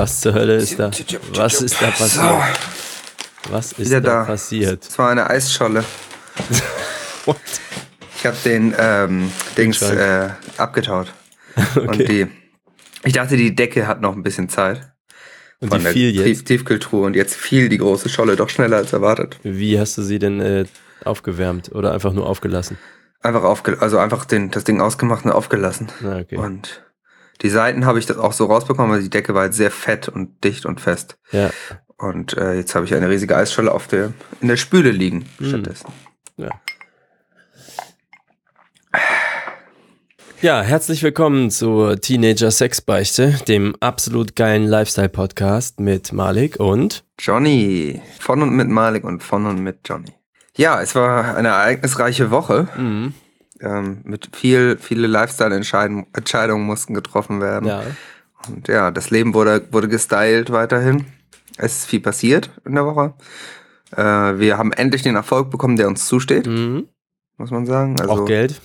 Was zur Hölle ist da? Was ist da passiert? Was ist da, da. passiert? Es war eine Eisscholle. Ich habe den ähm, Dings äh, abgetaut. Und die, ich dachte, die Decke hat noch ein bisschen Zeit. Und von die der fiel Tief- jetzt. Tiefkühltruhe und jetzt fiel die große Scholle doch schneller als erwartet. Wie hast du sie denn äh, aufgewärmt oder einfach nur aufgelassen? Einfach aufge also einfach den, das Ding ausgemacht und aufgelassen. Na, okay. Und die Seiten habe ich das auch so rausbekommen, weil die Decke war jetzt sehr fett und dicht und fest. Ja, Und äh, jetzt habe ich eine riesige Eisscholle auf der, in der Spüle liegen Hm. stattdessen. ja. Ja, herzlich willkommen zur Teenager Sexbeichte, dem absolut geilen Lifestyle-Podcast mit Malik und Johnny. Von und mit Malik und von und mit Johnny. Ja, es war eine ereignisreiche Woche. mhm. Ähm, mit viel, viele Lifestyle-Entscheidungen Entscheidungen mussten getroffen werden. ja, Und ja, das Leben wurde, wurde gestylt weiterhin. Es ist viel passiert in der Woche. Äh, wir haben endlich den Erfolg bekommen, der uns zusteht, mhm. muss man sagen. Also auch Geld.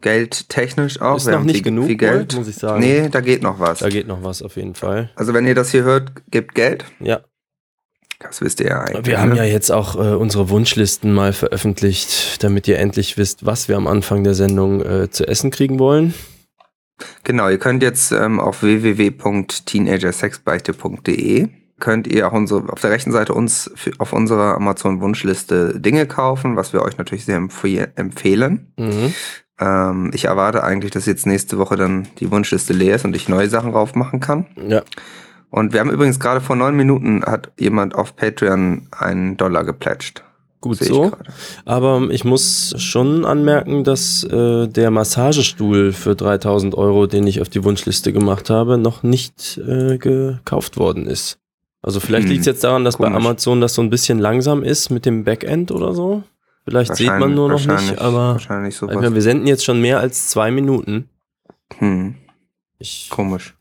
geldtechnisch auch. Ist Wir noch nicht viel, genug, viel Geld. muss ich sagen. Nee, da geht noch was. Da geht noch was auf jeden Fall. Also wenn ihr das hier hört, gebt Geld. Ja, Das wisst ihr ja eigentlich. Wir haben ne? ja jetzt auch äh, unsere Wunschlisten mal veröffentlicht, damit ihr endlich wisst, was wir am Anfang der Sendung äh, zu essen kriegen wollen. Genau, ihr könnt jetzt ähm, auf www.teenagersexbeichte.de könnt ihr auch unsere, auf der rechten Seite uns für, auf unserer Amazon-Wunschliste Dinge kaufen, was wir euch natürlich sehr empf empfehlen. Mhm. Ähm, ich erwarte eigentlich, dass jetzt nächste Woche dann die Wunschliste leer ist und ich neue Sachen drauf machen kann. Ja, Und wir haben übrigens gerade vor neun Minuten hat jemand auf Patreon einen Dollar geplätscht. gut ich so. gerade. Aber ich muss schon anmerken, dass äh, der Massagestuhl für 3000 Euro, den ich auf die Wunschliste gemacht habe, noch nicht äh, gekauft worden ist. Also vielleicht Hm, liegt es jetzt daran, dass bei komisch. Amazon das so ein bisschen langsam ist mit dem Backend oder so. Vielleicht sieht man nur noch nicht, aber Wahrscheinlich ich sowas. wir senden jetzt schon mehr als zwei Minuten. Hm, Ich komisch.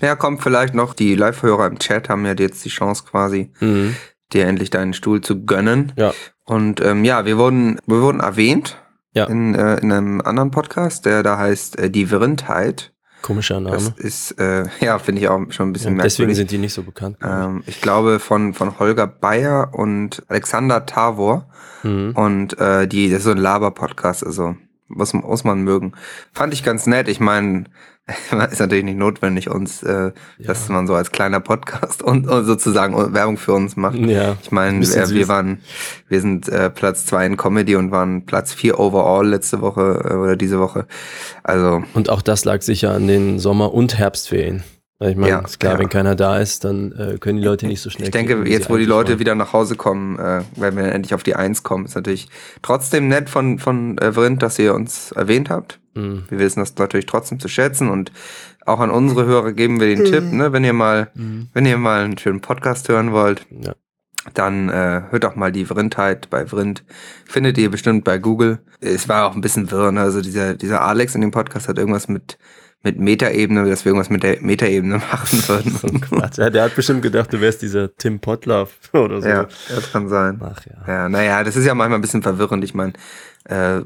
Ja, kommt vielleicht noch. Die Live-Hörer im Chat haben ja jetzt die Chance quasi, Mhm. dir endlich deinen Stuhl zu gönnen. Ja. Und ähm, ja, wir wurden, wir wurden erwähnt Ja. in, äh, in einem anderen Podcast, der da heißt äh, Die Wirrendheit. Komischer Das Name. ist, äh, ja, finde ich auch schon ein bisschen Ja, deswegen merkwürdig. sind die nicht so bekannt. ähm, ich glaube von, von Holger Bayer und Alexander Tavor. Mhm. Und äh, die, das ist so ein Laber-Podcast, also muss, muss man mögen. Fand ich ganz nett. Ich meine, ist natürlich nicht notwendig, uns, äh, dass man so als kleiner Podcast und, und sozusagen Werbung für uns macht. Ja. Ich meine, wir süß. waren, wir sind äh, Platz zwei in Comedy und waren Platz vier overall letzte Woche äh, oder diese Woche. Also Und auch das lag sicher an den Sommer- und Herbstferien. Ich meine, Ja, ist klar, ja. wenn keiner da ist, dann äh, können die Leute nicht so schnell. ich denke, wie jetzt wo die Leute wollen. wieder nach Hause kommen, äh, werden wir dann endlich auf die Eins kommen. Ist natürlich trotzdem nett von von äh, Vrind, dass ihr uns erwähnt habt. Mhm. Wir wissen das natürlich trotzdem zu schätzen und auch an unsere Hörer geben wir den Tipp, ne, wenn ihr mal, Mhm. wenn ihr mal einen schönen Podcast hören wollt, Ja. dann äh, hört doch mal die Vrindheit bei Vrind. Findet ihr bestimmt bei Google. Es war auch ein bisschen wirr, ne? also dieser, dieser Alex in dem Podcast hat irgendwas mit, mit Metaebene, dass wir irgendwas mit der Metaebene machen würden. Quatsch, ja, der hat bestimmt gedacht, du wärst dieser Tim Potlaff oder so. ja, das kann sein. Ach ja. Ja, naja, das ist ja manchmal ein bisschen verwirrend. Ich meine, äh,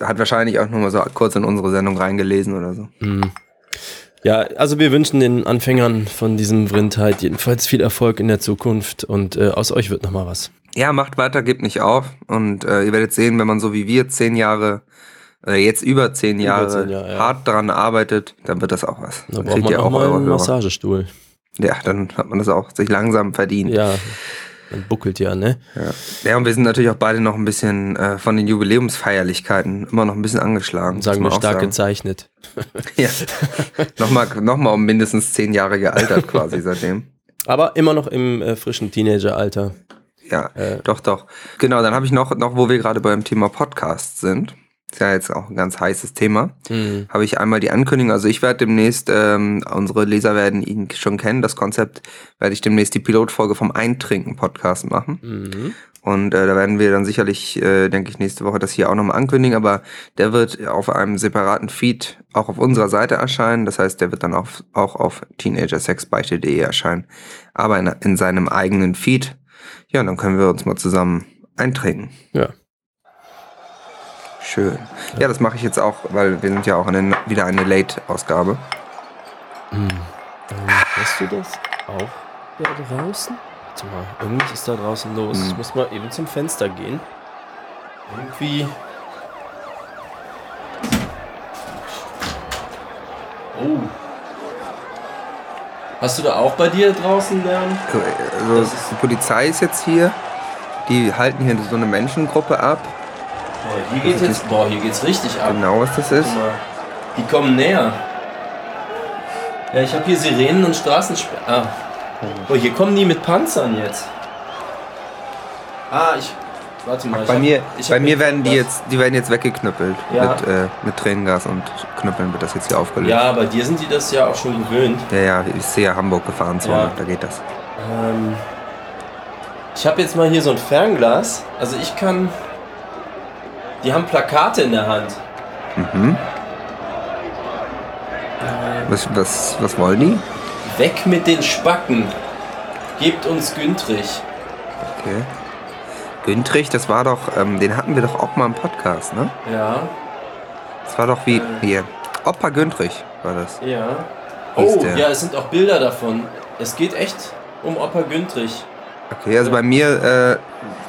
hat wahrscheinlich auch nur mal so kurz in unsere Sendung reingelesen oder so. Mhm. Ja, also wir wünschen den Anfängern von diesem Vrindheit jedenfalls viel Erfolg in der Zukunft und äh, aus euch wird nochmal was. Ja, macht weiter, gebt nicht auf. Und äh, ihr werdet sehen, wenn man so wie wir zehn Jahre, äh, jetzt über zehn Über Jahre zehn Jahre, ja. hart daran arbeitet, dann wird das auch was. Da Dann braucht kriegt man ihr auch auch mal einen Hörer. Massagestuhl. Ja, dann hat man das auch sich langsam verdient. Ja, man buckelt ja, ne? Ja, und wir sind natürlich auch beide noch ein bisschen äh, von den Jubiläumsfeierlichkeiten immer noch ein bisschen angeschlagen. Sagen wir stark sagen. gezeichnet. Ja. nochmal, nochmal um mindestens zehn Jahre gealtert quasi seitdem. Aber immer noch im äh, frischen Teenageralter. Ja, Äh. doch, doch. Genau, dann habe ich noch, noch, wo wir gerade beim Thema Podcast sind, ist ja jetzt auch ein ganz heißes Thema, Mhm. habe ich einmal die Ankündigung, also ich werde demnächst, ähm, unsere Leser werden ihn schon kennen, das Konzept, werde ich demnächst die Pilotfolge vom Eintrinken-Podcast machen. Mhm. Und äh, da werden wir dann sicherlich, äh, denke ich, nächste Woche das hier auch nochmal ankündigen, aber der wird auf einem separaten Feed auch auf unserer Seite erscheinen. Das heißt, der wird dann auch, auch auf teenagersexbeichte.de erscheinen, aber in, in seinem eigenen Feed. Ja, und dann können wir uns mal zusammen eintrinken. Ja. Schön. Ja, das mache ich jetzt auch, weil wir sind ja auch in den, wieder eine Late-Ausgabe. Ähm, hörst du das auch da draußen? Warte mal, irgendwas ist da draußen los. Ich Mhm. muss mal eben zum Fenster gehen. Irgendwie. Oh. Hast du da auch bei dir draußen Lärm? Also, Das ist- die Polizei ist jetzt hier. Die halten hier so eine Menschengruppe ab. Boah, hier geht's jetzt. Boah, hier geht's richtig ab. Genau, was das ist. Die kommen näher. Ja, ich habe hier Sirenen und Straßensperren. Ah. Oh, hier kommen die mit Panzern jetzt. Ah, ich. Warte mal. ich Bei hab- mir, bei mir werden die jetzt, die werden jetzt weggeknüppelt. Ja. Mit, äh, mit Tränengas und Knüppeln wird das jetzt hier aufgelöst. Ja, bei dir sind die das ja auch schon gewöhnt. Ja, ja, ich sehe ja Hamburg gefahren, so, Ja. da geht das. Ähm, ich habe jetzt mal hier so ein Fernglas. Also ich kann. Die haben Plakate in der Hand. Mhm. Was, was, was wollen die? Weg mit den Spacken. Gebt uns Güntrich. Okay. Güntrich, das war doch, ähm, den hatten wir doch auch mal im Podcast, ne? Ja, Das war doch wie, hier, Opa Güntrich war das. ja. Hieß Oh, der. ja, es sind auch Bilder davon. Es geht echt um Opa Güntrich. Okay, also bei mir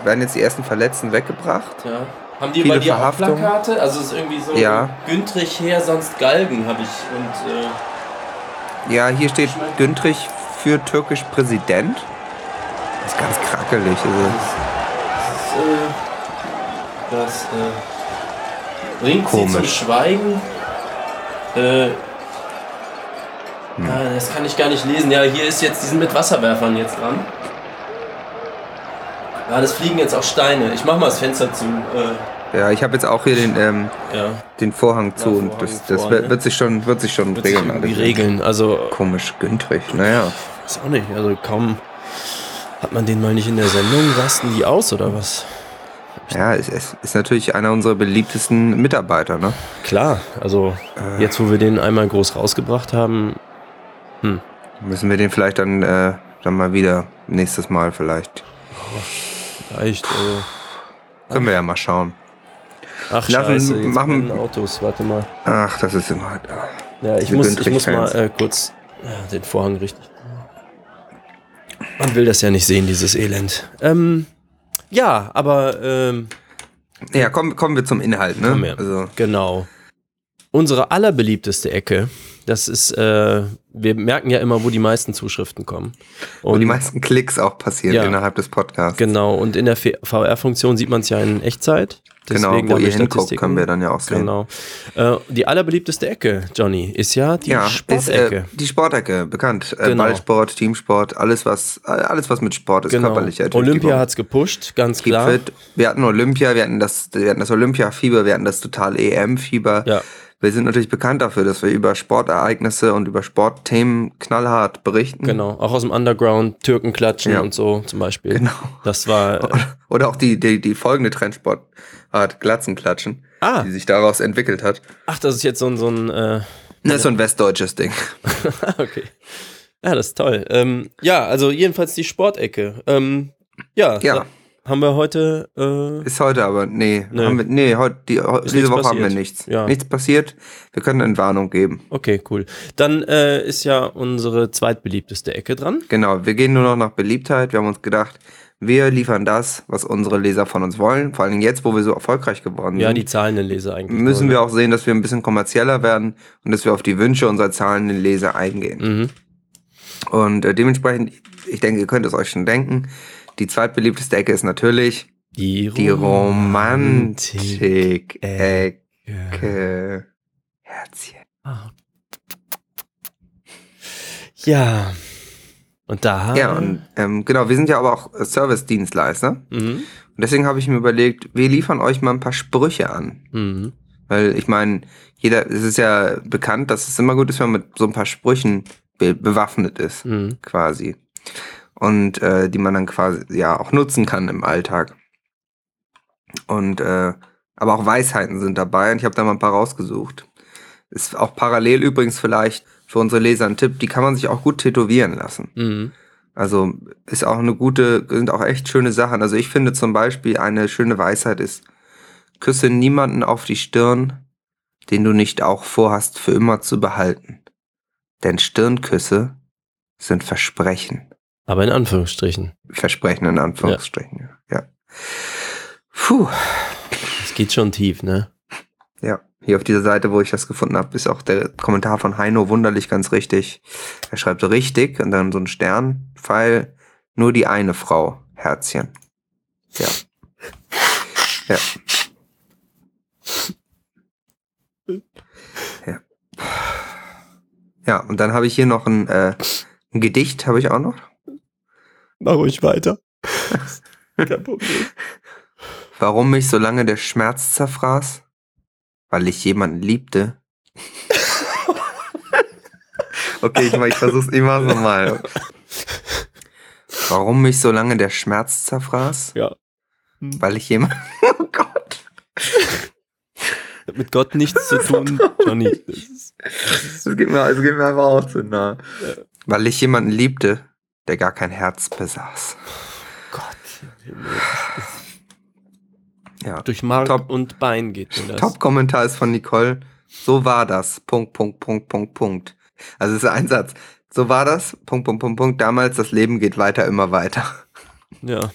äh, werden jetzt die ersten Verletzten weggebracht. Ja. Haben die Viele bei dir auch. Plakate? Also es ist irgendwie so Ja. Güntrich her, sonst Galgen habe ich. Und äh, Ja, hier steht Güntrich für türkisch Präsident. Das ist ganz krackelig. Also. das, äh, das äh, bringt sie zum Komisch. Schweigen. Äh, Hm. ah, das kann ich gar nicht lesen. Ja, hier ist jetzt, die sind mit Wasserwerfern jetzt dran. Ja, das fliegen jetzt auch Steine. Ich mach mal das Fenster zu. Äh, Ja, ich habe jetzt auch hier den, ähm, ja, den Vorhang zu und Vorhang das, das vor, wird, ne? wird sich schon, wird sich schon wird sich regeln. irgendwie alles. regeln. Also Komisch, Güntrich, naja. Weiß auch nicht, also kaum hat man den mal nicht in der Sendung, rasten die aus oder was? Ja, es, es ist natürlich einer unserer beliebtesten Mitarbeiter, ne? Klar, also Äh. jetzt wo wir den einmal groß rausgebracht haben, Müssen wir den vielleicht dann, äh, dann mal wieder nächstes Mal vielleicht. Vielleicht, also, Können wir ja mal schauen. ach Lassen- scheiße, jetzt machen- Autos, warte mal. Ach, das ist immer. Ja, ich muss, ich muss mal äh, kurz ja, den Vorhang richtig. Man will das ja nicht sehen, dieses Elend. Ähm, ja, aber ähm, Ja, kommen, kommen wir zum Inhalt, ne? Also, Genau. Unsere allerbeliebteste Ecke, das ist, äh, wir merken ja immer, wo die meisten Zuschriften kommen. wo die meisten Klicks auch passieren Ja. innerhalb des Podcasts. Genau, und in der VR-Funktion sieht man es ja in Echtzeit. Genau, Deswegen wo haben ihr hinguckt, können wir dann ja auch sehen. Genau. Äh, die allerbeliebteste Ecke, Johnny, ist ja die Ja, ist, Sportecke. äh, die Sportecke, bekannt. Äh, Genau. Ballsport, Teamsport, alles was, alles was mit Sport ist, genau. körperliche Olympia hat hat's gepusht, ganz Keep klar. fit. Wir hatten Olympia, wir hatten das, wir hatten das Olympia-Fieber, wir hatten das total EM-Fieber. Ja. Wir sind natürlich bekannt dafür, dass wir über Sportereignisse und über Sportthemen knallhart berichten. Genau, auch aus dem Underground, Türken klatschen Ja. und so zum Beispiel. Genau. Das war. Äh, Oder auch die, die, die folgende Trendsportart, Glatzenklatschen, ah, die sich daraus entwickelt hat. ach, das ist jetzt so ein, so ein äh, Das ist so ein westdeutsches Ding. okay. Ja, das ist toll. Ähm, ja, also jedenfalls die Sportecke. Ähm, ja, Ja. Haben wir heute. Äh, Ist heute aber, nee, Nee. wir, nee heute, die, diese Woche haben wir passiert. nichts. Ja. Nichts passiert. Wir können eine Warnung geben. okay, cool. Dann äh, ist ja unsere zweitbeliebteste Ecke dran. Genau, wir gehen nur noch nach Beliebtheit. Wir haben uns gedacht, wir liefern das, was unsere Leser von uns wollen. Vor allem jetzt, wo wir so erfolgreich geworden Ja, sind. die zahlenden Leser eigentlich. müssen nur, wir auch sehen, dass wir ein bisschen kommerzieller werden und dass wir auf die Wünsche unserer zahlenden Leser eingehen. Mhm. Und äh, dementsprechend, ich denke, ihr könnt es euch schon denken, die zweitbeliebteste Ecke ist natürlich Die, die Romantik-Ecke. Ecke. Herzchen. Ah. Ja. Und da. Ja, und ähm, genau, wir sind ja aber auch äh, Service-Dienstleister. Mhm. Und deswegen habe ich mir überlegt, wir liefern euch mal ein paar Sprüche an. Mhm. Weil ich meine, jeder, es ist ja bekannt, dass es immer gut ist, wenn man mit so ein paar Sprüchen be bewaffnet ist, Mhm. quasi. Und äh, die man dann quasi ja auch nutzen kann im Alltag. Und äh, aber auch Weisheiten sind dabei und ich habe da mal ein paar rausgesucht. Ist auch parallel übrigens vielleicht für unsere Leser ein Tipp, die kann man sich auch gut tätowieren lassen. Mhm. Also ist auch eine gute, sind auch echt schöne Sachen. Also ich finde zum Beispiel eine schöne Weisheit ist, küsse niemanden auf die Stirn, den du nicht auch vorhast für immer zu behalten. Denn Stirnküsse sind Versprechen. Aber in Anführungsstrichen. Versprechen in Anführungsstrichen, ja. Puh, Es geht schon tief, ne? ja. Hier auf dieser Seite, wo ich das gefunden habe, ist auch der Kommentar von Heino wunderlich ganz richtig. Er schreibt so richtig und dann so ein Sternpfeil, nur die eine Frau, Herzchen. Ja. Ja. Ja. Ja, und dann habe ich hier noch ein, äh, ein Gedicht, habe ich auch noch. Mach ruhig weiter. Kein Problem. Warum mich so lange der Schmerz zerfraß? Weil ich jemanden liebte. okay, ich, ich versuch's immer so mal. Warum mich so lange der Schmerz zerfraß? Ja. Weil ich jemanden. Oh Gott. Hat mit Gott nichts zu tun, Johnny. Das Das geht mir, das geht mir einfach auch zu nah. Weil ich jemanden liebte, der gar kein Herz besaß. Gott. Ja. Durch Mark Top. und Bein geht das. Top-Kommentar ist von Nicole. So war das. Punkt, Punkt, Punkt, Punkt, Punkt. Also es ist ein Satz. So war das. Punkt, Punkt, Punkt, Punkt. Damals, das Leben geht weiter, immer weiter. Ja.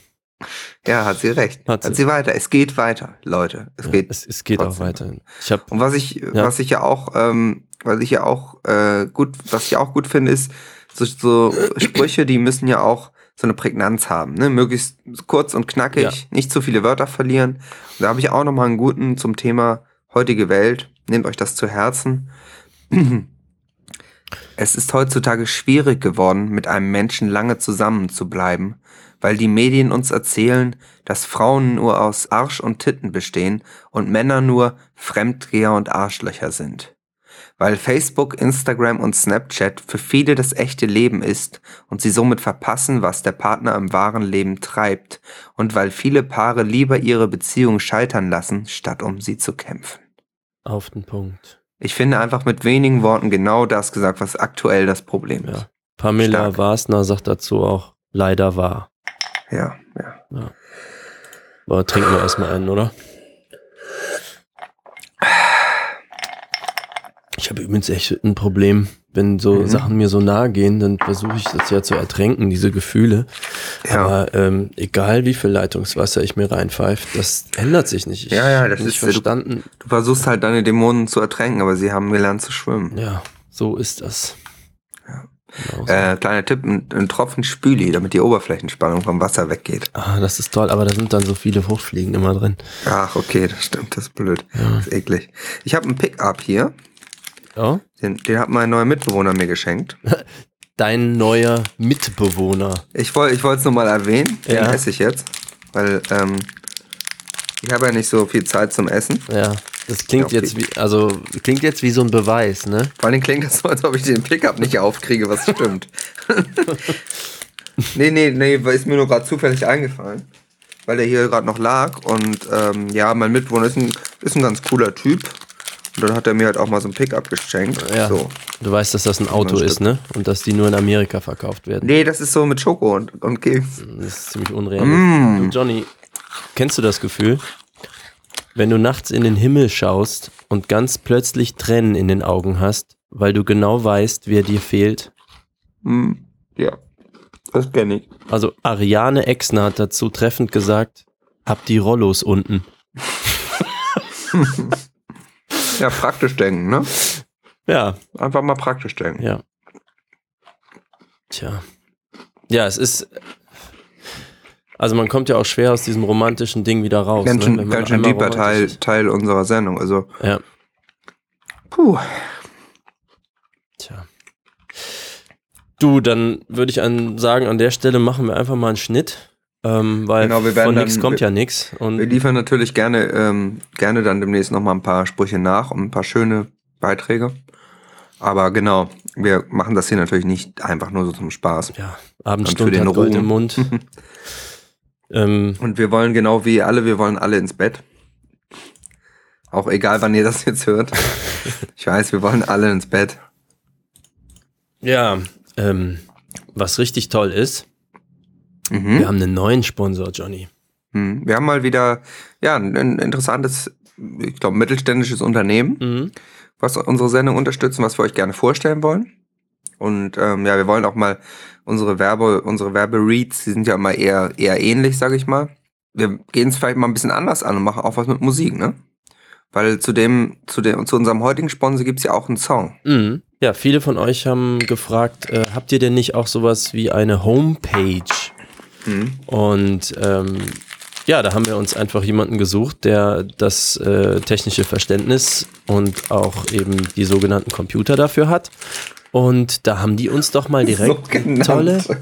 Ja, hat sie recht. Hat Hat sie. sie, weiter. Es geht weiter, Leute. Es ja geht. es, es geht auch trotzdem. weiterhin. Ich habe Und was ich, was ich ja auch, ähm, was ich ja auch äh, gut, was ich auch gut finde, ist so, so Sprüche, die müssen ja auch so eine Prägnanz haben, ne? Möglichst kurz und knackig, Ja. nicht zu viele Wörter verlieren. Und da habe ich auch noch mal einen guten zum Thema heutige Welt. Nehmt euch das zu Herzen. Es ist heutzutage schwierig geworden, mit einem Menschen lange zusammen zu bleiben, weil die Medien uns erzählen, dass Frauen nur aus Arsch und Titten bestehen und Männer nur Fremdgeher und Arschlöcher sind. Weil Facebook, Instagram und Snapchat für viele das echte Leben ist und sie somit verpassen, was der Partner im wahren Leben treibt und weil viele Paare lieber ihre Beziehung scheitern lassen, statt um sie zu kämpfen. auf den Punkt. Ich finde einfach mit wenigen Worten genau das gesagt, was aktuell das Problem ist. Ja. Pamela Stark. Wasner sagt dazu auch, leider wahr. Ja, ja. Aber trinken wir erstmal einen, oder? Ich habe übrigens echt ein Problem, wenn so Mhm. Sachen mir so nahe gehen, dann versuche ich das ja zu ertränken, diese Gefühle. Ja. Aber ähm, egal wie viel Leitungswasser ich mir reinpfeife, das ändert sich nicht. Ich Ja, ja, das ist- du- verstanden. Du versuchst halt deine Dämonen zu ertränken, aber sie haben gelernt zu schwimmen. Ja, so ist das. Ja. Genau so. Äh, kleiner Tipp, ein, ein Tropfen Spüli, damit die Oberflächenspannung vom Wasser weggeht. ah, das ist toll, aber da sind dann so viele Fruchtfliegen immer drin. Ach, okay, das stimmt, das ist blöd. Das ist eklig. Ich habe einen Pickup hier, Ja? den, den hat mein neuer Mitbewohner mir geschenkt. Dein neuer Mitbewohner. Ich wollte ich es nur mal erwähnen, den Ja. esse ich jetzt, weil ähm, ich habe ja nicht so viel Zeit zum Essen. Ja, das klingt Ja, jetzt wie, also klingt jetzt wie so ein Beweis, ne? Vor allem klingt das so, als ob ich den Pickup nicht aufkriege, was stimmt. nee, nee, nee, ist mir nur gerade zufällig eingefallen. Weil der hier gerade noch lag und ähm, ja, mein Mitbewohner ist ein, ist ein ganz cooler Typ. Und dann hat er mir halt auch mal so ein Pickup geschenkt. Ja. So. Du weißt, dass das ein Auto ist, ne? Und dass die nur in Amerika verkauft werden. Nee, das ist so mit Schoko und, und Keks. Das ist ziemlich unrealistisch. Mm. Du, Johnny, kennst du das Gefühl? Wenn du nachts in den Himmel schaust und ganz plötzlich Tränen in den Augen hast, weil du genau weißt, wer dir fehlt. Mm, ja, das kenne ich. Also Ariane Exner hat dazu treffend gesagt, hab die Rollos unten. Ja, praktisch denken, ne? Ja, Einfach mal praktisch denken. ja. Tja. Ja, es ist. Also man kommt ja auch schwer aus diesem romantischen Ding wieder raus. Ganz ne? schön, man ganz schön deeper Teil. Teil unserer Sendung. Also, Ja, puh. tja. Du, dann würde ich an, sagen, an der Stelle machen wir einfach mal einen Schnitt. Ähm, weil Genau, von nichts kommt ja nichts. Wir liefern natürlich gerne, ähm, gerne dann demnächst noch mal ein paar Sprüche nach und ein paar schöne Beiträge. Aber genau, wir machen das hier natürlich nicht einfach nur so zum Spaß. ja, Und Abendstunde für den hat im Mund. ähm, Und wir wollen genau wie alle, wir wollen alle ins Bett. Auch egal, wann ihr das jetzt hört. Ich weiß, wir wollen alle ins Bett. ja, ähm, was richtig toll ist, Mhm. wir haben einen neuen Sponsor, Johnny. Mhm. Wir haben mal wieder, ja, ein, ein interessantes, ich glaube, mittelständisches Unternehmen, Mhm. was unsere Sendung unterstützt und was wir euch gerne vorstellen wollen. Und ähm, ja, wir wollen auch mal unsere Werbe, unsere Werbereads, die sind ja immer eher, eher ähnlich, sage ich mal. Wir gehen es vielleicht mal ein bisschen anders an und machen auch was mit Musik, ne? Weil zu dem, zu dem, zu unserem heutigen Sponsor gibt's ja auch einen Song. Mhm. Ja, viele von euch haben gefragt, äh, habt ihr denn nicht auch sowas wie eine Homepage? Mhm. Und ähm, ja, da haben wir uns einfach jemanden gesucht, der das äh, technische Verständnis und auch eben die sogenannten Computer dafür hat. Und da haben die uns doch mal direkt Sogenannte tolle,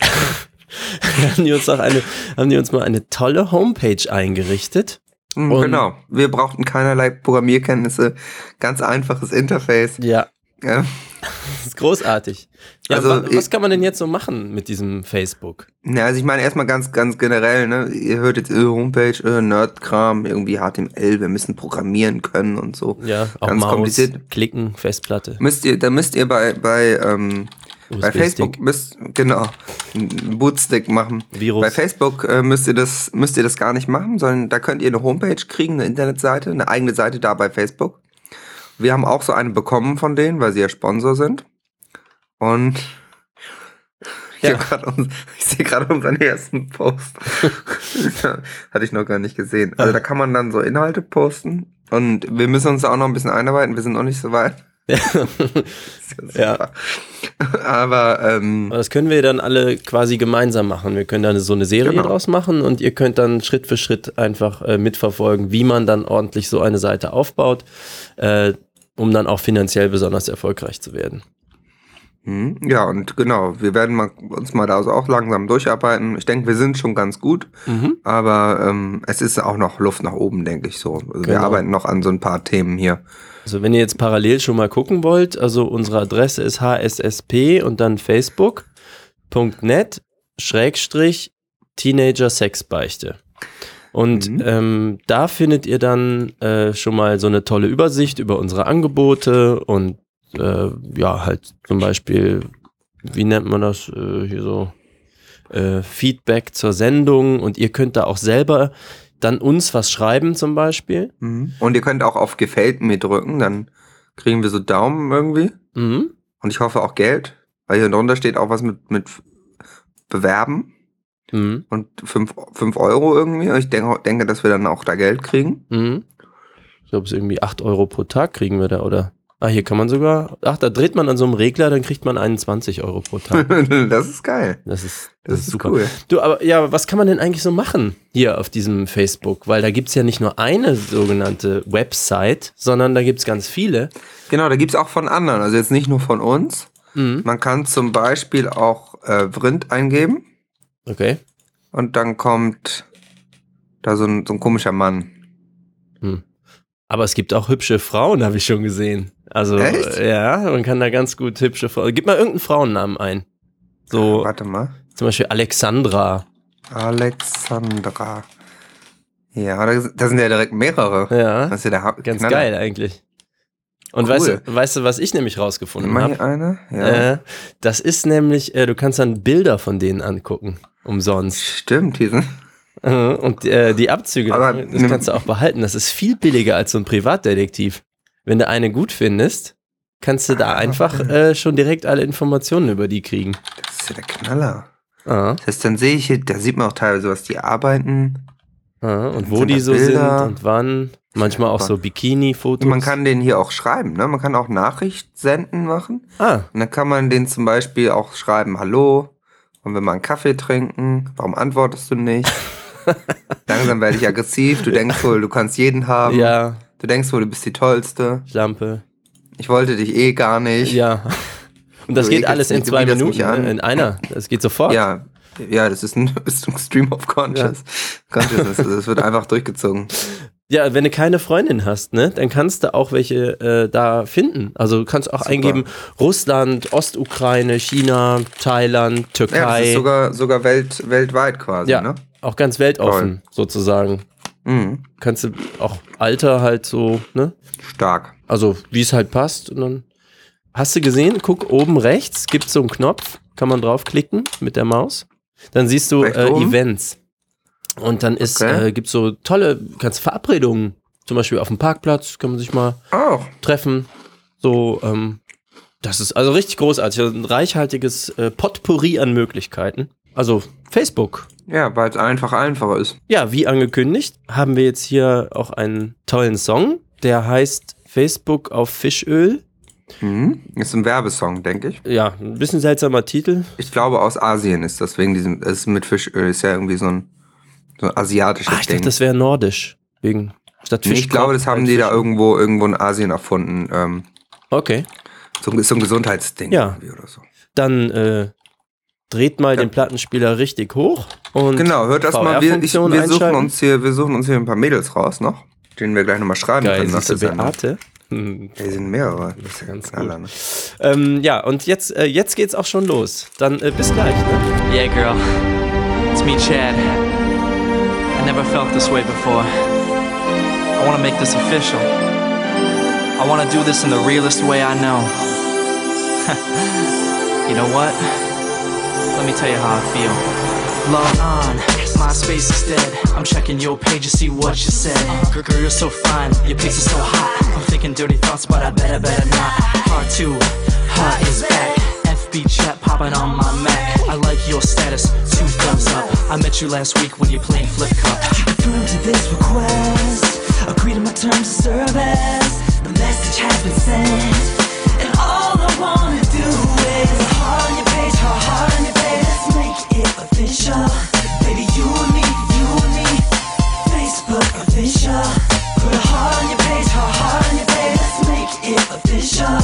haben die uns auch eine, haben die uns mal eine tolle Homepage eingerichtet. Mhm, Und- genau. Wir brauchten keinerlei Programmierkenntnisse, ganz einfaches Interface. Ja, Ja. das ist großartig. Ja, Also, wa was ich- kann man denn jetzt so machen mit diesem Facebook? Ja, also ich meine erstmal ganz, ganz generell, ne? Ihr hört jetzt äh, Homepage, äh, Nerdkram, irgendwie HTML, wir müssen programmieren können und so. Ja, auch Ganz Maus, kompliziert. klicken, Festplatte. Müsst ihr, da müsst ihr bei, bei, ähm, bei. Facebook müsst, genau, einen Bootstick machen. Virus. Bei Facebook äh, müsst ihr das, müsst ihr das gar nicht machen, sondern da könnt ihr eine Homepage kriegen, eine Internetseite, eine eigene Seite da bei Facebook. Wir haben auch so eine bekommen von denen, weil sie ja Sponsor sind. Und ich, Ja. ich sehe gerade unseren ersten Post. Hatte ich noch gar nicht gesehen. Also da kann man dann so Inhalte posten. Und wir müssen uns da auch noch ein bisschen einarbeiten. Wir sind noch nicht so weit. Ja. Super. Aber ähm, Aber Das können wir dann alle quasi gemeinsam machen. Wir können dann so eine Serie Genau. draus machen und ihr könnt dann Schritt für Schritt einfach äh, mitverfolgen, wie man dann ordentlich so eine Seite aufbaut, äh, um dann auch finanziell besonders erfolgreich zu werden. hm, ja, und genau, wir werden mal, uns mal da so auch langsam durcharbeiten. Ich denke, wir sind schon ganz gut. Mhm. Aber ähm, es ist auch noch Luft nach oben, denke ich so. Also Wir Genau. arbeiten noch an so ein paar Themen hier. Also wenn ihr jetzt parallel schon mal gucken wollt, also unsere Adresse ist hssp und dann facebook.net schrägstrich Teenager Sexbeichte. Und Mhm. ähm, da findet ihr dann äh, schon mal so eine tolle Übersicht über unsere Angebote und äh, ja, halt zum Beispiel, wie nennt man das äh, hier so, äh, Feedback zur Sendung und ihr könnt da auch selber dann uns was schreiben zum Beispiel. Und ihr könnt auch auf Gefällt mir drücken, dann kriegen wir so Daumen irgendwie. Mhm. Und ich hoffe auch Geld, weil hier drunter steht auch was mit, mit Bewerben Mhm. und 5 Euro irgendwie. Ich denke, denke, dass wir dann auch da Geld kriegen. Mhm. Ich glaube, es ist irgendwie 8 Euro pro Tag kriegen wir da, oder? Ah, hier kann man sogar, ach, da dreht man an so einem Regler, dann kriegt man 21 Euro pro Tag. das ist geil. Das ist, Das, ist super. cool. Du, aber ja, was kann man denn eigentlich so machen hier auf diesem Facebook? Weil da gibt es ja nicht nur eine sogenannte Website, sondern da gibt es ganz viele. Genau, da gibt's auch von anderen, also jetzt nicht nur von uns. Mhm. Man kann zum Beispiel auch äh, Vrind eingeben Okay. und dann kommt da so ein, so ein komischer Mann. Hm. Aber es gibt auch hübsche Frauen, habe ich schon gesehen. Also, Echt? ja, man kann da ganz gut hübsche Frauen. Gib mal irgendeinen Frauennamen ein. So, Warte mal. zum Beispiel Alexandra. Alexandra. Ja, da, da sind ja direkt mehrere. Ja. Das ist ja der Ha- Ganz Knaller. geil eigentlich. Und Cool. weißt, du, weißt du, was ich nämlich rausgefunden habe? eine? Ja. Äh, das ist nämlich, äh, du kannst dann Bilder von denen angucken, umsonst. Stimmt, die sind. Äh, Und äh, die Abzüge, Aber das nimm- kannst du auch behalten. Das ist viel billiger als so ein Privatdetektiv. Wenn du eine gut findest, kannst du da Ah. einfach äh, schon direkt alle Informationen über die kriegen. Das ist ja der Knaller. Ah, Das heißt, dann sehe ich hier, da sieht man auch teilweise, was die arbeiten. Ah, und wo die so Bilder? sind und wann. Manchmal auch so Bikini-Fotos. Man kann den hier auch schreiben, ne? Man kann auch Nachricht senden machen. ah, Und dann kann man den zum Beispiel auch schreiben, hallo, wollen wir mal einen Kaffee trinken? Warum antwortest du nicht? Langsam werde ich aggressiv. Du denkst wohl, du kannst jeden haben. ja, Du denkst wohl, du bist die Tollste. Lampe. Ich wollte dich eh gar nicht. Ja. Und das Du geht alles in zwei Minuten, ne? in einer. Das geht sofort. Ja, ja, das ist ein, ist ein Stream of Conscious. Consciousness. Also Das wird einfach durchgezogen. Ja, wenn du keine Freundin hast, ne, dann kannst du auch welche äh, da finden. Also du kannst auch Super. eingeben Russland, Ostukraine, China, Thailand, Ja, das Türkei. ist sogar, sogar welt, weltweit quasi, Ja. ne? auch ganz weltoffen sozusagen. Mhm. Kannst du auch Alter halt so, ne? Stark. Also wie es halt passt. Und dann hast du gesehen, guck oben rechts, gibt so einen Knopf, kann man draufklicken mit der Maus. Dann siehst du äh? Events. Und dann ist, Okay. äh, gibt so tolle, kannst Verabredungen, zum Beispiel auf dem Parkplatz, kann man sich mal Auch. treffen. So, ähm, das ist also richtig großartig. Also Ein reichhaltiges äh, Potpourri an Möglichkeiten. Also Facebook. Ja, weil es einfach einfacher ist. Ja, wie angekündigt, haben wir jetzt hier auch einen tollen Song, der heißt Facebook auf Fischöl. Mhm. Ist ein Werbesong, denke ich. Ja, ein bisschen seltsamer Titel. Ich glaube, aus Asien ist das wegen diesem, es ist mit Fischöl, ist ja irgendwie so ein, so ein asiatisches Ah, ich Ding. dachte, das wäre nordisch. Wegen statt nee, ich glaube, das haben die da Fisch. irgendwo, irgendwo in Asien erfunden. Ähm, Okay, so, ein- so ein Gesundheitsding Ja. irgendwie oder so. dann äh, dreht mal den Plattenspieler richtig hoch und Genau, hört das mal. Wir, ich, wir, suchen uns hier, wir suchen uns hier ein paar Mädels raus noch, denen wir gleich nochmal schreiben Geil, können. nach der. Beate? Hm. Die sind mehrere. Das ist ja ganz Knaller, ne? Ähm, ja, und jetzt, äh, jetzt geht's auch schon los. Dann äh, bis gleich. Ne? Yeah, girl. It's me, Chad. I never felt this way before. I want to make this official. I want to do this in the realest way I know. you know what? Let me tell you how I feel. Log on, MySpace is dead. I'm checking your page to see what you said. Girl, girl, you're so fine, your pics are so hot. I'm thinking dirty thoughts, but I better, better not. Hard two, hot is back. FB chat popping on my Mac. I like your status, two thumbs up. I met you last week when you played Flip Cup. confirm to this request. Agree to my terms of service. The message has been sent. And all I wanna do is heart on your page, heart, on your page. Make it official. Baby, you and me, you and me. Facebook official. Put a heart on your page, heart, on your page. Let's make it official.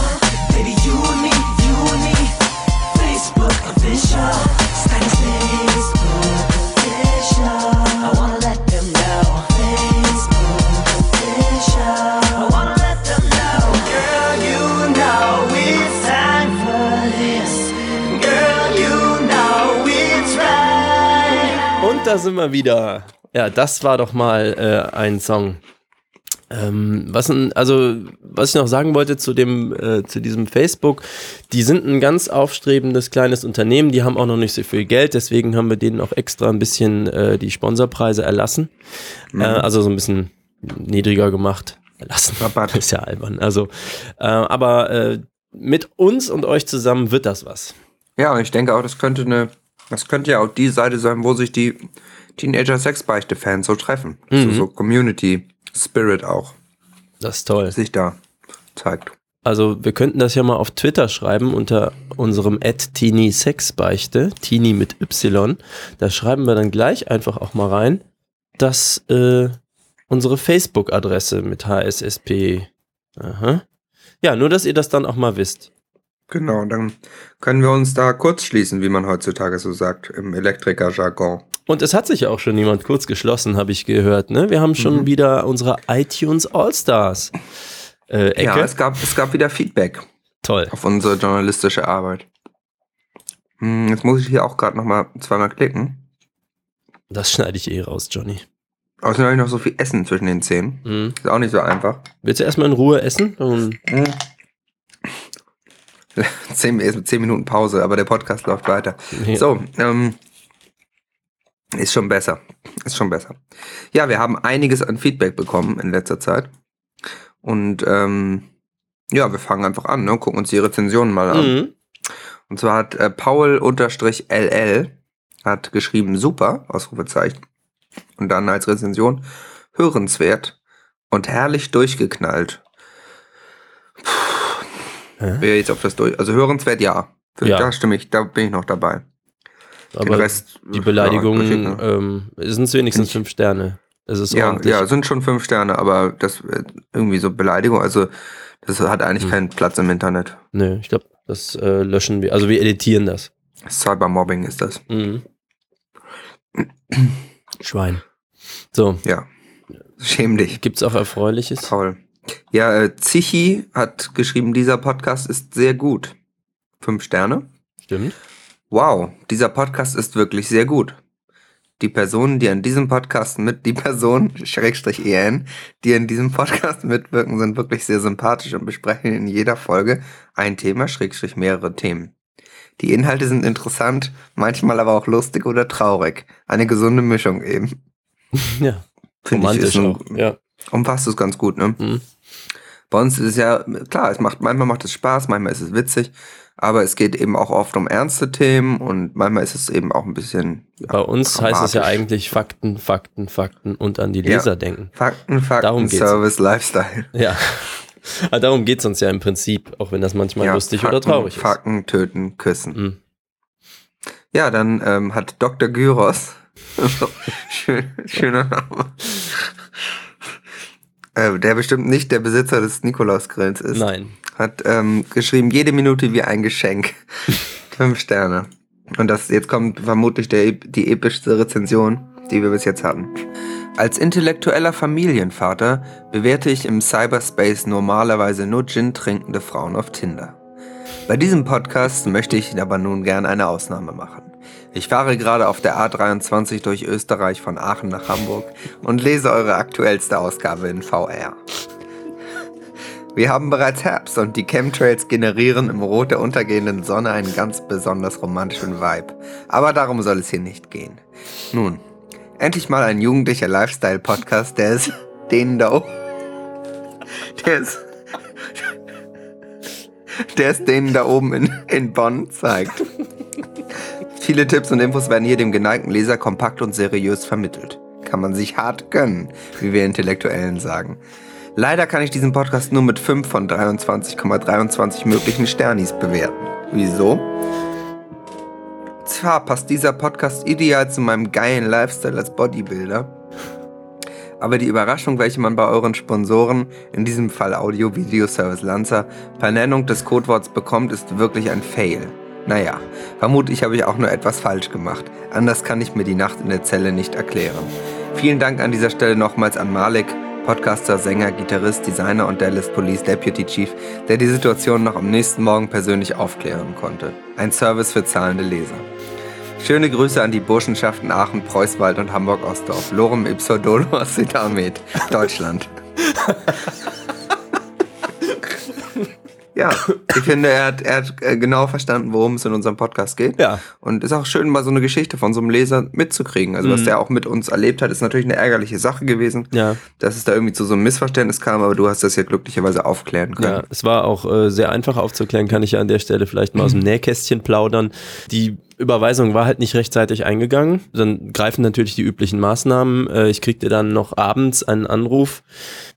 Baby, you and me, you and me. Facebook official. Da sind wir wieder. Ja, das war doch mal äh, ein Song. Ähm, was also was ich noch sagen wollte zu dem äh, zu diesem Facebook, die sind ein ganz aufstrebendes kleines Unternehmen, die haben auch noch nicht so viel Geld, deswegen haben wir denen auch extra ein bisschen äh, die Sponsorpreise erlassen, äh, also so ein bisschen niedriger gemacht. Erlassen, Rabatt. ist ja albern. Also, äh, aber äh, mit uns und euch zusammen wird das was. Ja, und ich denke auch, das könnte eine, das könnte ja auch die Seite sein, wo sich die Teenager-Sexbeichte-Fans so treffen. Mhm. So, so Community-Spirit auch Das ist toll. sich da zeigt. Also wir könnten das ja mal auf Twitter schreiben unter unserem Teenie Sexbeichte, Teenie mit Y. Da schreiben wir dann gleich einfach auch mal rein, dass äh, unsere Facebook-Adresse mit HSSP. Aha. Ja, nur dass ihr das dann auch mal wisst. Genau, dann können wir uns da kurz schließen, wie man heutzutage so sagt, im Elektriker-Jargon. Und es hat sich ja auch schon jemand kurz geschlossen, habe ich gehört. Ne? Wir haben schon wieder unsere iTunes All-Stars. Äh. Ja, es gab, es gab wieder Feedback Toll. auf unsere journalistische Arbeit. Hm, jetzt muss ich hier auch gerade nochmal zweimal klicken. Das schneide ich eh raus, Johnny. Außerdem habe ich noch so viel Essen zwischen den Zähnen. Mhm. Ist auch nicht so einfach. Willst du erstmal in Ruhe essen? Und Zehn, erst zehn Minuten Pause, aber der Podcast läuft weiter. Ja. So, ähm, ist schon besser. Ist schon besser. Ja, wir haben einiges an Feedback bekommen in letzter Zeit. Und ähm, ja, wir fangen einfach an, ne? gucken uns die Rezensionen mal an. Mhm. Und zwar hat äh, Paul-LL hat geschrieben, super, Ausrufezeichen. Und dann als Rezension, hörenswert und herrlich durchgeknallt. Hä? Wer jetzt auf das durch, also hörenswert, ja. Ja. Da stimme ich, da bin ich noch dabei. Den Aber Rest, die ja, Beleidigungen verschicken. ähm, sind es wenigstens fünf Sterne. Es ist ja, ordentlich. ja, sind schon fünf Sterne, aber das äh, irgendwie so Beleidigung, also das hat eigentlich Hm. keinen Platz im Internet. Nö, ich glaube, das äh, löschen wir. Also wir editieren das. Cybermobbing ist das. Mhm. Schwein. So, Ja. Schäm dich, gibt's auch Erfreuliches? Paul. Ja, äh, Zichi hat geschrieben, dieser Podcast ist sehr gut. Fünf Sterne. Stimmt. Wow, dieser Podcast ist wirklich sehr gut. Die Personen, die an diesem Podcast mit, die Personen, Schrägstrich EN, die in diesem Podcast mitwirken, sind wirklich sehr sympathisch und besprechen in jeder Folge ein Thema, Schrägstrich mehrere Themen. Die Inhalte sind interessant, manchmal aber auch lustig oder traurig. Eine gesunde Mischung eben. Ja, Finde ich, ist ein, auch. Ja. Umfasst es ganz gut, ne? Mhm. Bei uns ist es ja, klar, es macht, manchmal macht es Spaß, manchmal ist es witzig, aber es geht eben auch oft um ernste Themen und manchmal ist es eben auch ein bisschen. Ja, Bei uns heißt es ja eigentlich Fakten, Fakten, Fakten und an die Ja. Leser denken. Fakten, Fakten, Darum geht's. Service, Lifestyle. Ja. Aber darum geht's uns ja im Prinzip, auch wenn das manchmal ja, lustig Fakten, oder traurig Fakten, töten, küssen. ist. Mhm. Ja, dann ähm, hat Dr. Gyros. Schön, schöner Name. Äh, der bestimmt nicht der Besitzer des Nikolausgrills ist. Nein. hat ähm, geschrieben, jede Minute wie ein Geschenk. Fünf Sterne. Und das jetzt kommt vermutlich der, die epischste Rezension, die wir bis jetzt hatten. Als intellektueller Familienvater bewerte ich im Cyberspace normalerweise nur Gin trinkende Frauen auf Tinder. Bei diesem Podcast möchte ich aber nun gern eine Ausnahme machen. Ich fahre gerade auf der A23 durch Österreich von Aachen nach Hamburg und lese eure aktuellste Ausgabe in VR. Wir haben bereits Herbst und die Chemtrails generieren im Rot der untergehenden Sonne einen ganz besonders romantischen Vibe. Aber darum soll es hier nicht gehen. Nun, endlich mal ein jugendlicher Lifestyle-Podcast, der ist denen da oben. Der ist. Der es denen da oben in, in Bonn zeigt. Viele Tipps und Infos werden hier dem geneigten Leser kompakt und seriös vermittelt. Kann man sich hart gönnen, wie wir Intellektuellen sagen. Leider kann ich diesen Podcast nur mit 5 von 23,23 möglichen Sternis bewerten. Wieso? Zwar passt dieser Podcast ideal zu meinem geilen Lifestyle als Bodybuilder, aber die Überraschung, welche man bei euren Sponsoren, in diesem Fall Audio-Video-Service Lanza, per Nennung des Codeworts bekommt, ist wirklich ein Fail. Naja, vermutlich habe ich auch nur etwas falsch gemacht. Anders kann ich mir die Nacht in der Zelle nicht erklären. Vielen Dank an dieser Stelle nochmals an Malik, Podcaster, Sänger, Gitarrist, Designer und Dallas Police Deputy Chief, der die Situation noch am nächsten Morgen persönlich aufklären konnte. Ein Service für zahlende Leser. Schöne Grüße an die Burschenschaften Aachen, Preußwald und Hamburg-Ostdorf. Lorem ipso dolo Citamet, Deutschland. Ja, ich finde, er hat, er hat äh, genau verstanden, worum es in unserem Podcast geht. Ja. Und ist auch schön, mal so eine Geschichte von so einem Leser mitzukriegen. Also, was Mhm. der auch mit uns erlebt hat, ist natürlich eine ärgerliche Sache gewesen, Ja. dass es da irgendwie zu so einem Missverständnis kam, aber du hast das ja glücklicherweise aufklären können. Ja, es war auch äh, sehr einfach aufzuklären, kann ich ja an der Stelle vielleicht mal aus dem Nähkästchen plaudern. Die Überweisung war halt nicht rechtzeitig eingegangen. Dann greifen natürlich die üblichen Maßnahmen. Äh, ich kriegte dann noch abends einen Anruf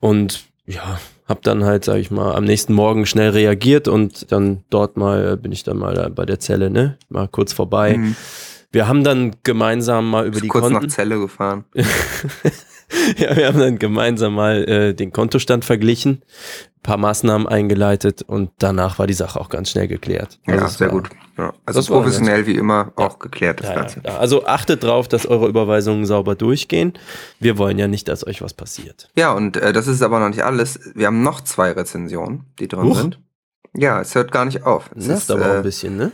und ja, hab dann halt, sag ich mal, am nächsten Morgen schnell reagiert und dann dort mal äh, bin ich dann mal da bei der Zelle, ne? Mal kurz vorbei. Mhm. Wir haben dann gemeinsam mal über die Kurz Konten. nach Zelle gefahren. Ja, wir haben dann gemeinsam mal äh, den Kontostand verglichen, paar Maßnahmen eingeleitet und danach war die Sache auch ganz schnell geklärt. Also ja, sehr war- gut. Ja. Also professionell wie immer auch geklärt, das Ja, ja, Ganze. ja. Also achtet drauf, dass eure Überweisungen sauber durchgehen. Wir wollen ja nicht, dass euch was passiert. Ja, und äh, das ist aber noch nicht alles. Wir haben noch zwei Rezensionen, die drin Huch. sind. Ja, es hört gar nicht auf. Es ist, aber auch äh, ein bisschen, ne?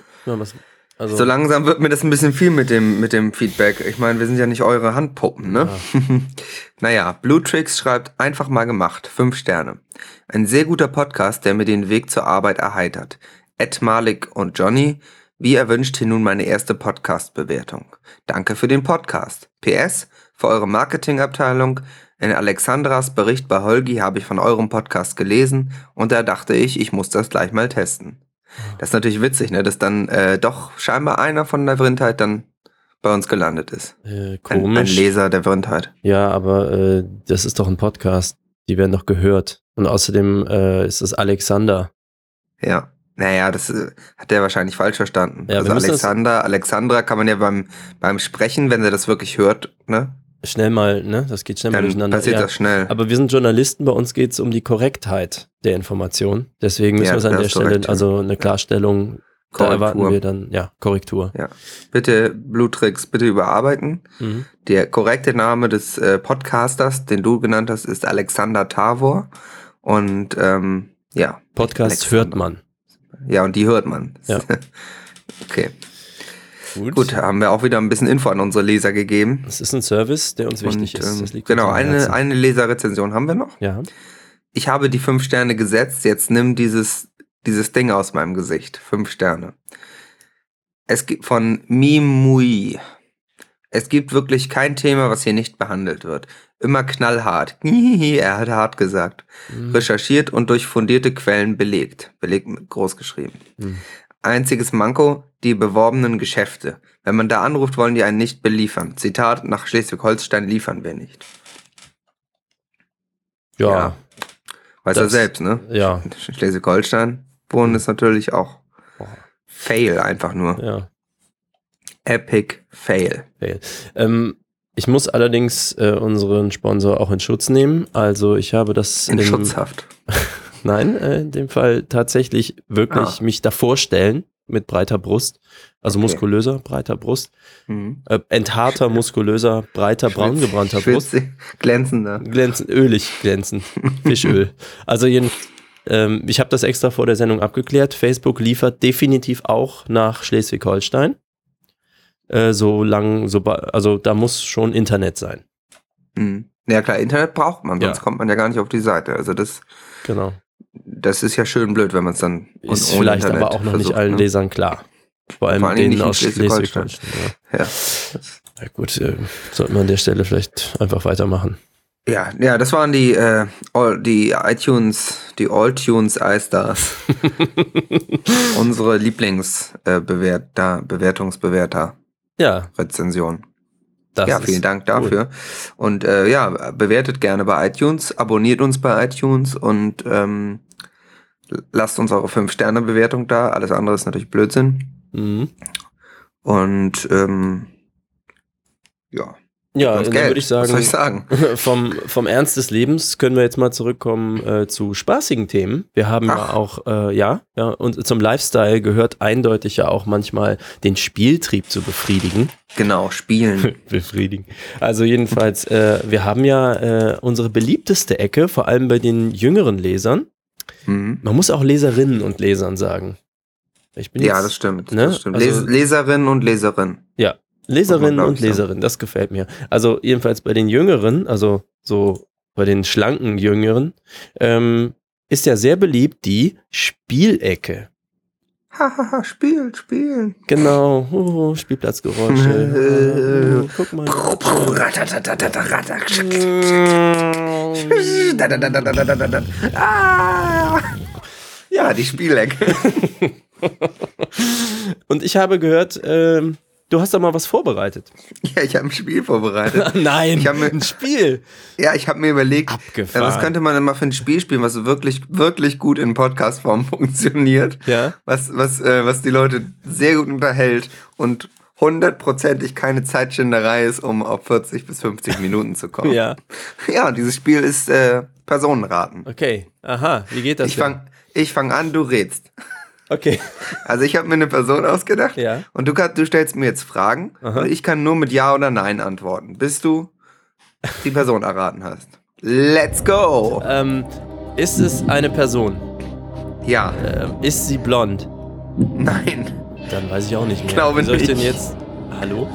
Ja, also, So langsam wird mir das ein bisschen viel mit dem, mit dem Feedback. Ich meine, wir sind ja nicht eure Handpuppen, ne? naja, Blue Tricks schreibt einfach mal gemacht. Fünf Sterne. Ein sehr guter Podcast, der mir den Weg zur Arbeit erheitert. Ed Malik und Johnny, wie erwünscht hier nun meine erste Podcast-Bewertung. Danke für den Podcast. PS, für eure Marketingabteilung. In Alexandras Bericht bei Holgi habe ich von eurem Podcast gelesen und da dachte ich, ich muss das gleich mal testen. Das ist natürlich witzig, ne, dass dann äh, doch scheinbar einer von der Vrindheit dann bei uns gelandet ist. äh, Ein, ein komisch. Leser der Vrindheit. ja, aber äh, das ist doch ein Podcast. Die werden doch gehört. Und außerdem äh, ist es Alexander. Ja. Naja, das äh, hat der wahrscheinlich falsch verstanden. Ja, also Alexander, Alexandra kann man ja beim, beim Sprechen, wenn er das wirklich hört, ne, schnell mal, ne? Das geht schnell mal Dann durcheinander. passiert Ja. das schnell. Aber wir sind Journalisten, bei uns geht es um die Korrektheit der Information. Deswegen müssen Ja, wir es an da der Stelle, ja. also eine Klarstellung, da Korrektur. erwarten wir dann, ja, Korrektur. Ja. Bitte, Blutrix, bitte überarbeiten. Mhm. Der korrekte Name des äh, Podcasters, den du genannt hast, ist Alexander Tavor. Und ähm, ja, Podcasts Alexander. hört man. ja, und die hört man. Ja. okay. Gut, haben wir auch wieder ein bisschen Info an unsere Leser gegeben. Das ist ein Service, der uns wichtig und, ist. ähm, genau, eine, eine Leserrezension haben wir noch. Ja. Ich habe die fünf Sterne gesetzt, jetzt nimm dieses, dieses Ding aus meinem Gesicht. Fünf Sterne. Es gibt von Mimui. Es gibt wirklich kein Thema, was hier nicht behandelt wird. Immer knallhart. er hat hart gesagt. Mhm. Recherchiert und durch fundierte Quellen belegt. Belegt mit groß geschrieben. Mhm. Einziges Manko, die beworbenen Geschäfte. Wenn man da anruft, wollen die einen nicht beliefern. Zitat, nach Schleswig-Holstein liefern wir nicht. Ja. Ja. Weiß er Das- selbst, ne? Ja. Schleswig-Holstein wohnen ist natürlich auch Fail, einfach nur. Ja. Epic Fail. Fail. Ähm, ich muss allerdings äh, unseren Sponsor auch in Schutz nehmen. Also ich habe das In dem- Schutzhaft. Nein, äh, in dem Fall tatsächlich wirklich Ah. mich davor stellen mit breiter Brust, also Okay. muskulöser, breiter Brust, Mhm. äh, enthaarter, muskulöser, breiter, braun gebrannter Brust, Glänzender. glänzend, ölig glänzend, Fischöl. Also jeden, ähm, ich habe das extra vor der Sendung abgeklärt. Facebook liefert definitiv auch nach Schleswig-Holstein. Äh, so lang, so, also da muss schon Internet sein. Mhm. Ja klar, Internet braucht man, sonst Ja. kommt man ja gar nicht auf die Seite. Also das, Genau. Das ist ja schön blöd, wenn man es dann Ist vielleicht Internet aber auch noch nicht versucht, allen ne? Lesern klar. Vor allem Vor denen nicht aus Schleswig-Holstein. Schleswig-Holstein. Ja. Ja. Ja gut, äh, sollten wir an der Stelle vielleicht einfach weitermachen. Ja, ja, das waren die, äh, all, die iTunes, die Alltunes iStars. Unsere Lieblingsbewerter, äh, Bewerter, Bewertungsbewerter, Ja, Rezension. das ja, vielen Dank cool. dafür. Und äh, ja, bewertet gerne bei iTunes, abonniert uns bei iTunes und ähm, lasst uns eure 5-Sterne-Bewertung da. Alles andere ist natürlich Blödsinn. Mhm. Und ähm, ja, Ja, dann Geld. würde ich Was soll ich sagen, sagen? vom, vom Ernst des Lebens können wir jetzt mal zurückkommen äh, zu spaßigen Themen. Wir haben ja Ach. auch, äh, ja, ja, und zum Lifestyle gehört eindeutig ja auch manchmal den Spieltrieb zu befriedigen. Genau, spielen. befriedigen. Also jedenfalls, äh, wir haben ja äh, unsere beliebteste Ecke, vor allem bei den jüngeren Lesern. Mhm. Man muss auch Leserinnen und Lesern sagen. Ich bin Ja, jetzt das stimmt. ne? Das stimmt. Also- Les Leserin und Leserin. Leserinnen glaub und ich sagen. Leserinnen, das gefällt mir. Also jedenfalls bei den Jüngeren, also so bei den schlanken Jüngeren, ähm, ist ja sehr beliebt die Spielecke. Hahaha, spielt, spielen. Genau, oh, Spielplatzgeräusche. oh, guck mal. Ah. Ja, die Spielecke. Und ich habe gehört, ähm, du hast da mal was vorbereitet. Ja, ich habe ein Spiel vorbereitet. Nein, Ich mir- ein Spiel. Ja, ich habe mir überlegt, Abgefahren. äh, was könnte man denn mal für ein Spiel spielen, was wirklich, wirklich gut in Podcast-Form funktioniert, Ja. was, was, äh, was die Leute sehr gut unterhält und hundertprozentig keine Zeitschinderei ist, um auf 40 bis 50 Minuten zu kommen. Ja, Ja, und dieses Spiel ist äh, Personenraten. okay. Aha, wie geht das Ich denn? fang, an, du redst. Okay. Also ich habe mir eine Person ausgedacht Ja. und du, kannst, du stellst mir jetzt Fragen Aha. und ich kann nur mit Ja oder Nein antworten, bis du die Person erraten hast. Let's go! Ähm, ist es eine Person? Ja, Ähm, ist sie blond? nein. Dann weiß ich auch nicht mehr. Glaube Wie soll ich nicht. denn jetzt. Hallo?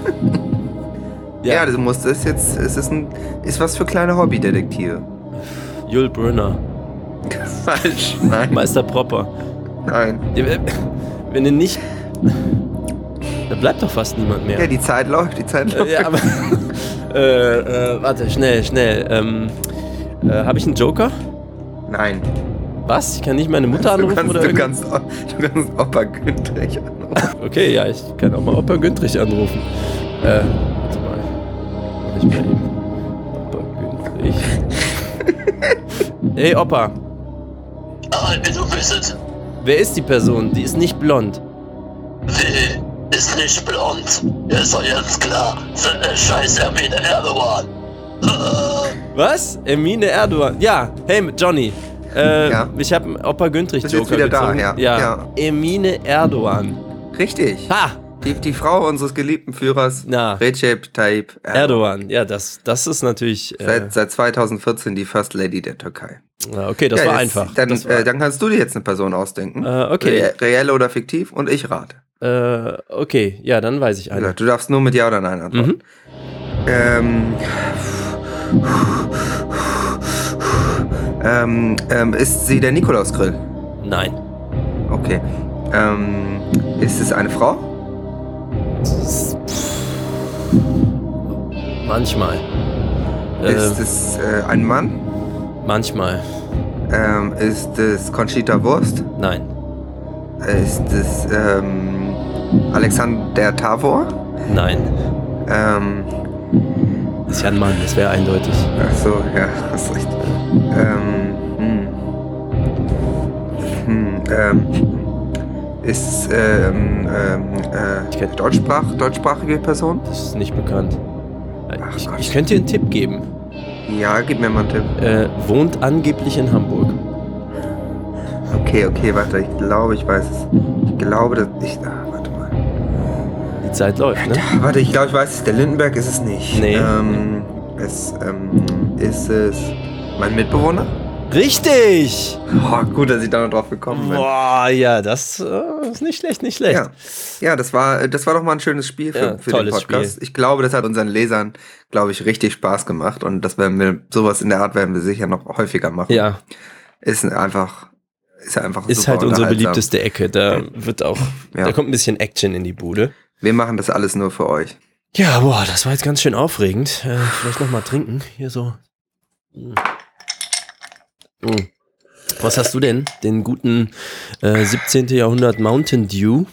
Ja, du musst es jetzt, es ist, ein, ist was für kleine Hobbydetektive. Jul Brunner. Falsch. Nein, Meister Propper. nein. Äh, Wenn du nicht. Da bleibt doch fast niemand mehr. Ja, die Zeit läuft, die Zeit läuft. Äh, ja, aber. äh, äh, warte, schnell, schnell. Ähm, äh, Habe ich einen Joker? Nein. Was? Ich kann nicht meine Mutter Du anrufen kannst, oder du, kannst, du kannst Opa Güntrich anrufen. Okay, ja, ich kann auch mal Opa Güntrich anrufen. Äh, warte mal. Mach ich mal eben. Opa Güntrich. hey, Opa. Aber du wisset, Wer ist die Person? Die ist nicht blond. Will ist nicht blond. Ist doch jetzt klar. Scheiß Hermine Erdogan. Was? Emine Erdogan. Ja, hey Johnny. Äh, Ja? Ich habe einen Opa Güntrich Bist jetzt Joker wieder da, gezogen. ja. ja. Ja. Emine Erdogan. Richtig. Ha! Die, die Frau unseres geliebten Führers, Na. Recep Tayyip Erdogan. Erdogan. Ja, das, das ist natürlich. Äh, Seit, seit 2014 die First Lady der Türkei. ja, okay, das Ja, war jetzt- einfach. Dann, war, äh, dann kannst du dir jetzt eine Person ausdenken. Äh, okay. Re reell oder fiktiv und ich rate. äh, okay, ja, dann weiß ich eine. Du darfst nur mit Ja oder Nein antworten. Mhm. Ähm, ähm, ähm, ist sie der Nikolausgrill? Nein. Okay. Ähm, ist es eine Frau? Manchmal. Äh, Ist es äh, ein Mann? manchmal. Ähm, ist es Conchita Wurst? Nein. Ist es ähm, Alexander Tavor? Nein. Ähm, Ist ja ein Mann, das wäre eindeutig. ach so, ja, hast recht. Ähm, hm. Hm, ähm, ist ähm, ähm, äh, Deutschsprach, deutschsprachige Person? Das ist nicht bekannt. Äh, Ach Ich, ich könnte dir einen Tipp geben. Ja, gib mir mal einen Tipp. Äh, wohnt angeblich in Hamburg. Okay, okay, warte, ich glaube, ich weiß es. Ich glaube, dass ich. Ah, warte Zeit läuft, ne? Warte, ich glaube, ich weiß es. Der Lindenberg ist es nicht. Nee. Ähm, es, ähm, ist es mein Mitbewohner? Richtig! Oh, gut, dass ich da noch drauf gekommen bin. Boah, ja, das äh, ist nicht schlecht, nicht schlecht. Ja, ja das, war, das war doch mal ein schönes Spiel für, Ja, für den Podcast. Spiel. Ich glaube, das hat unseren Lesern, glaube ich, richtig Spaß gemacht. Und das werden wir, sowas in der Art werden wir sicher noch häufiger machen. Ja, Ist einfach, ist einfach ist halt unsere beliebteste Ecke. Da wird auch, Ja. da kommt ein bisschen Action in die Bude. Wir machen das alles nur für euch. Ja, boah, das war jetzt ganz schön aufregend. Äh, vielleicht noch mal trinken. Hier so. Hm. Hm. Was hast du denn? Den guten äh, 17. Jahrhundert Mountain Dew?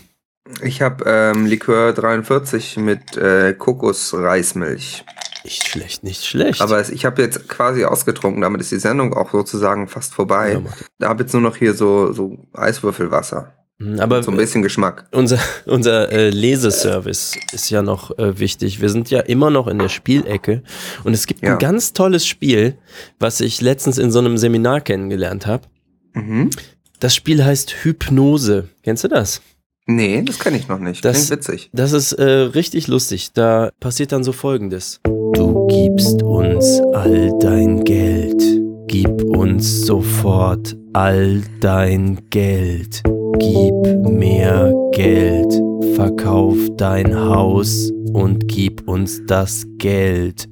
Ich habe ähm, Likör 43 mit äh, Kokosreismilch. Nicht schlecht, nicht schlecht. Aber es, ich habe jetzt quasi ausgetrunken, damit ist die Sendung auch sozusagen fast vorbei. Ja, da habe jetzt nur noch hier so, so Eiswürfelwasser. Hm, aber So ein bisschen Geschmack. unser, unser äh, Leseservice ist ja noch äh, wichtig. Wir sind ja immer noch in der Spielecke und es gibt Ja. ein ganz tolles Spiel, was ich letztens in so einem Seminar kennengelernt habe. Mhm. Das Spiel heißt Hypnose. Kennst du das? Nee, das kenne ich noch nicht. Das- Klingt witzig. Das ist äh, richtig lustig. Da passiert dann so folgendes. Du gibst uns all dein Geld. Gib uns sofort all dein Geld. Gib mehr Geld. Verkauf dein Haus und gib uns das Geld.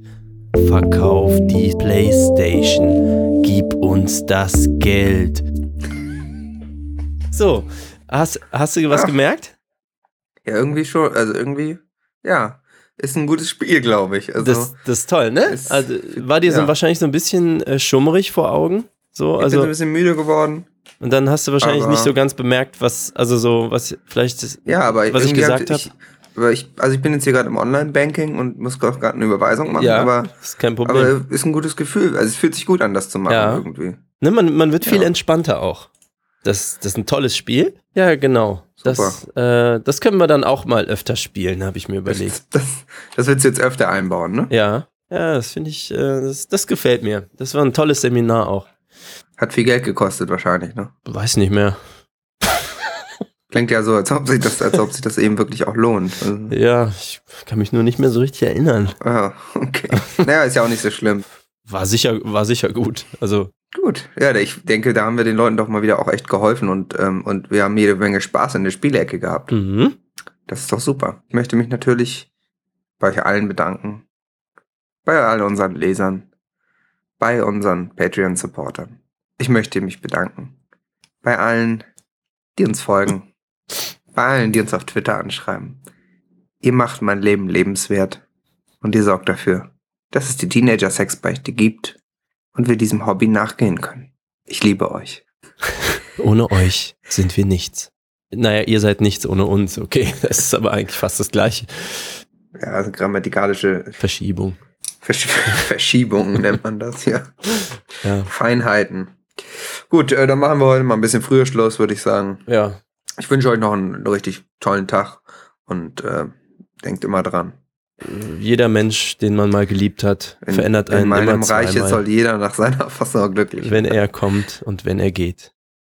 Verkauf die Playstation. Gib uns das Geld. So, hast, hast du was Ach. gemerkt? Ja, irgendwie schon. Also irgendwie, ja. Ist ein gutes Spiel, glaube ich. Also, Das, das ist toll, ne? ist- Also, war dir so ja. wahrscheinlich so ein bisschen äh, schummrig vor Augen? So, ich bin also, ein bisschen müde geworden. Und dann hast du wahrscheinlich aber- nicht so ganz bemerkt, was, also so, was vielleicht, Ja, aber Was ich gesagt hab ich, aber ich, also ich bin jetzt hier gerade im Online-Banking und muss gerade eine Überweisung machen, ja, aber, ist kein Problem. aber ist ein gutes Gefühl. Also es fühlt sich gut an, das zu machen Ja. irgendwie. ne, man, man wird viel Ja. entspannter auch. Das, das ist ein tolles Spiel. Ja, genau. Das, Super. äh, das können wir dann auch mal öfter spielen, habe ich mir überlegt. Das, das, das willst du jetzt öfter einbauen, ne? Ja, ja, das finde ich, äh, das, das gefällt mir. Das war ein tolles Seminar auch. Hat viel Geld gekostet wahrscheinlich, ne? Weiß nicht mehr. Klingt ja so, als ob sich das, als ob sich das eben wirklich auch lohnt. Also, Ja, ich kann mich nur nicht mehr so richtig erinnern. ah, okay. Naja, ist ja auch nicht so schlimm. War sicher, war sicher gut. Also, Gut, ja, ich denke, da haben wir den Leuten doch mal wieder auch echt geholfen und, ähm, und wir haben jede Menge Spaß in der Spielecke gehabt. mhm. Das ist doch super. Ich möchte mich natürlich bei euch allen bedanken. Bei all unseren Lesern. Bei unseren Patreon-Supportern. Ich möchte mich bedanken. Bei allen, die uns folgen. Bei allen, die uns auf Twitter anschreiben. Ihr macht mein Leben lebenswert. Und ihr sorgt dafür, dass es die Teenager-Sexbeichte gibt und wir diesem Hobby nachgehen können. Ich liebe euch. Ohne euch sind wir nichts. Naja, ihr seid nichts ohne uns, okay. Das ist aber eigentlich fast das gleiche. Ja, also grammatikalische Verschiebung. Versch Verschiebungen nennt man das, ja. Ja. Feinheiten. Gut, äh, dann machen wir heute mal ein bisschen früher Schluss, würde ich sagen. Ja. Ich wünsche euch noch einen richtig tollen Tag und äh, denkt immer dran. jeder Mensch, den man mal geliebt hat, In, verändert einen in meinem immer Reich soll jeder nach seiner Fassung glücklich wenn er kommt und wenn er geht.